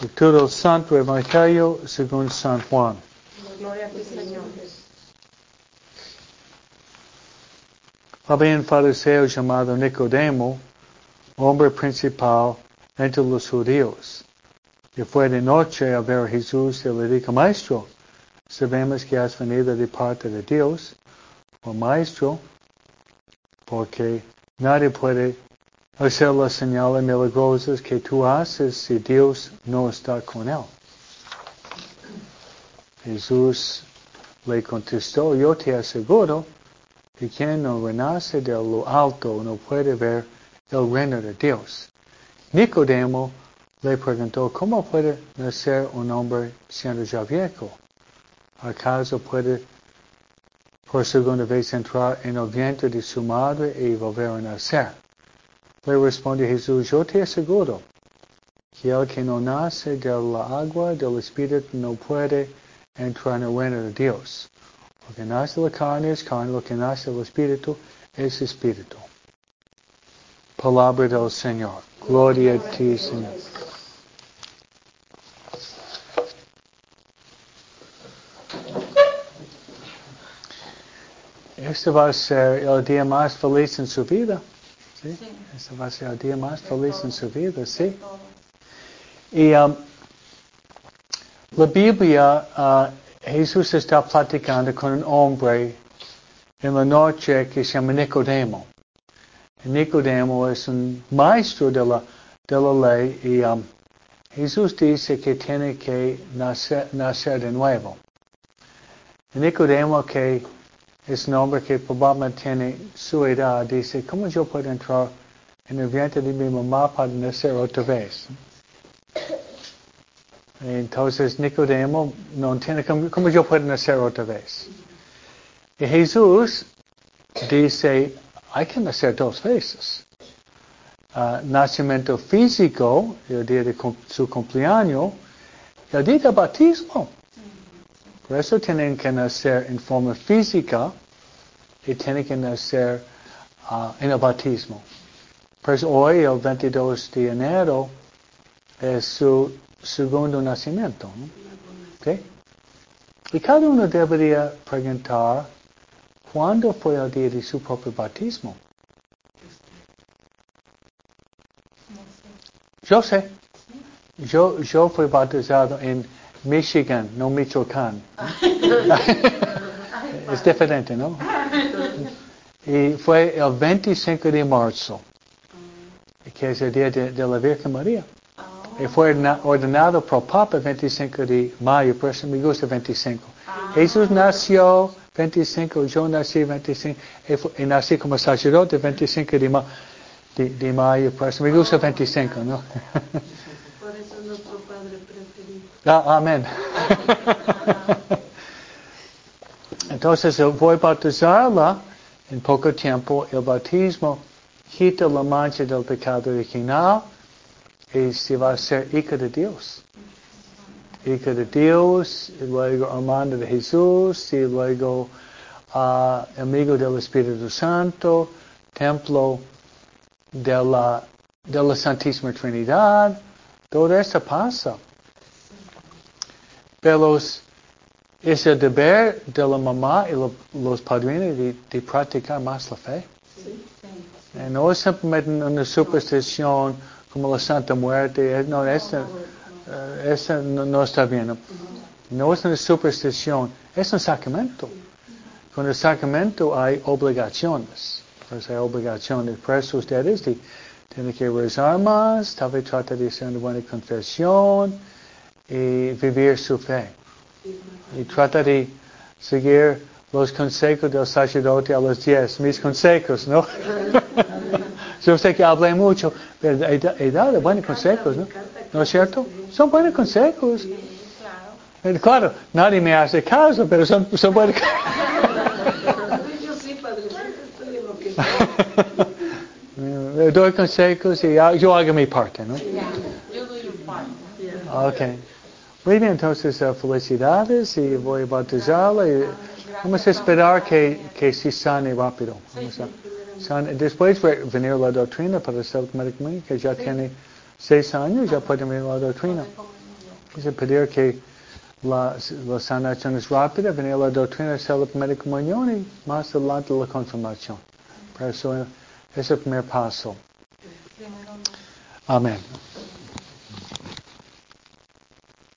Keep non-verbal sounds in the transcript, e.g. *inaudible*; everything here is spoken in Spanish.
Lectura del Santo Evangelio según San Juan. Gloria a ti, Señor. Había un fariseo llamado Nicodemo, hombre principal entre los judíos. Y fue de noche a ver a Jesús y le dijo, Maestro, sabemos que has venido de parte de Dios, o Maestro, porque nadie puede hacer las señales milagrosas que tú haces si Dios no está con él. Jesús le contestó, yo te aseguro que quien no renace de lo alto no puede ver el reino de Dios. Nicodemo le preguntó, ¿cómo puede nacer un hombre siendo ya viejo? ¿Acaso puede por segunda vez entrar en el vientre de su madre y volver a nacer? Le respondió Jesús, yo te aseguro que el que no nace de la agua del Espíritu no puede entrar en el reino de Dios. Lo que nace de la carne es carne, lo que nace del Espíritu es Espíritu. Palabra del Señor. Gloria a ti, Señor. Este va a ser el día más feliz en su vida. ¿Sí? Este va a ser el día más feliz en su vida, ¿sí? Y um, la Biblia, uh, Jesús está platicando con un hombre en la noche que se llama Nicodemo. Nicodemo es un maestro de la, de la ley y um, Jesús dice que tiene que nacer, nacer de nuevo. Nicodemo que es un hombre que probablemente tiene su edad, dice, ¿cómo yo puedo entrar en el vientre de mi mamá para nacer otra vez? Entonces Nicodemo no entiende cómo, yo puedo nacer otra vez. Y Jesús dice, hay que nacer dos veces. Uh, nacimiento físico, el día de su cumpleaños, el día del bautismo. Por eso tienen que nacer en forma física y tienen que nacer uh, en el bautismo. Por eso hoy, el 22 de enero, es su segundo nacimiento. ¿no? Y cada uno debería preguntar cuándo fue el día de su propio bautismo. Yo sé. Yo, yo fui bautizado en Michigan, no Michoacán. es diferente, ¿no? Y fue el 25 de marzo, que es el día de, de la Virgen María. Y fue ordenado por Papa el 25 de mayo, por eso me gusta 25. Jesús nació 25, yo nací 25, y, nací como sacerdote 25 de, ma, de, de, mayo, por eso me gusta 25, ¿no? *laughs* Por eso es nuestro Padre preferido. Ah, amén. *laughs* Entonces voy a bautizarla en poco tiempo. El bautismo quita la mancha del pecado original y se va a ser hija de Dios. Hija de Dios, y luego hermana de Jesús, y luego uh, amigo del Espíritu Santo, templo de la, de la Santísima Trinidad. Todo eso pasa. Pero es el deber de la mamá y lo, los padrinos de, de, practicar más la fe. Sí. Y no es simplemente una superstición como la Santa Muerte. No, esa, esa no, no, está bien. No, no es una superstición, es un sacramento. Con el sacramento hay obligaciones. Hay obligaciones. Por eso ustedes tienen que rezar más, tal vez tratar de hacer una buena confesión y vivir su fe. Y trata de seguir los consejos del sacerdote a los diez, mis consejos, ¿no? *laughs* Yo sé que hablé mucho, pero he, dado buenos consejos, ¿no? ¿No es cierto? Son buenos consejos. Claro. nadie me hace caso, pero son, son buenos *laughs* Le *laughs* doy consejos y yo hago mi parte, ¿no? Yo doy mi parte. Ok. Muy bien, entonces uh, felicidades y voy a bautizarla y vamos a esperar que, que se sane rápido. Vamos a, sane. Después venir la doctrina para ser médico que ya tiene seis años ya pueden venir a la doctrina. Dice pedir que la, la sanación es rápida, venir a la doctrina, la primera comunión y más adelante la confirmación. Pero eso es el primer paso. Amén.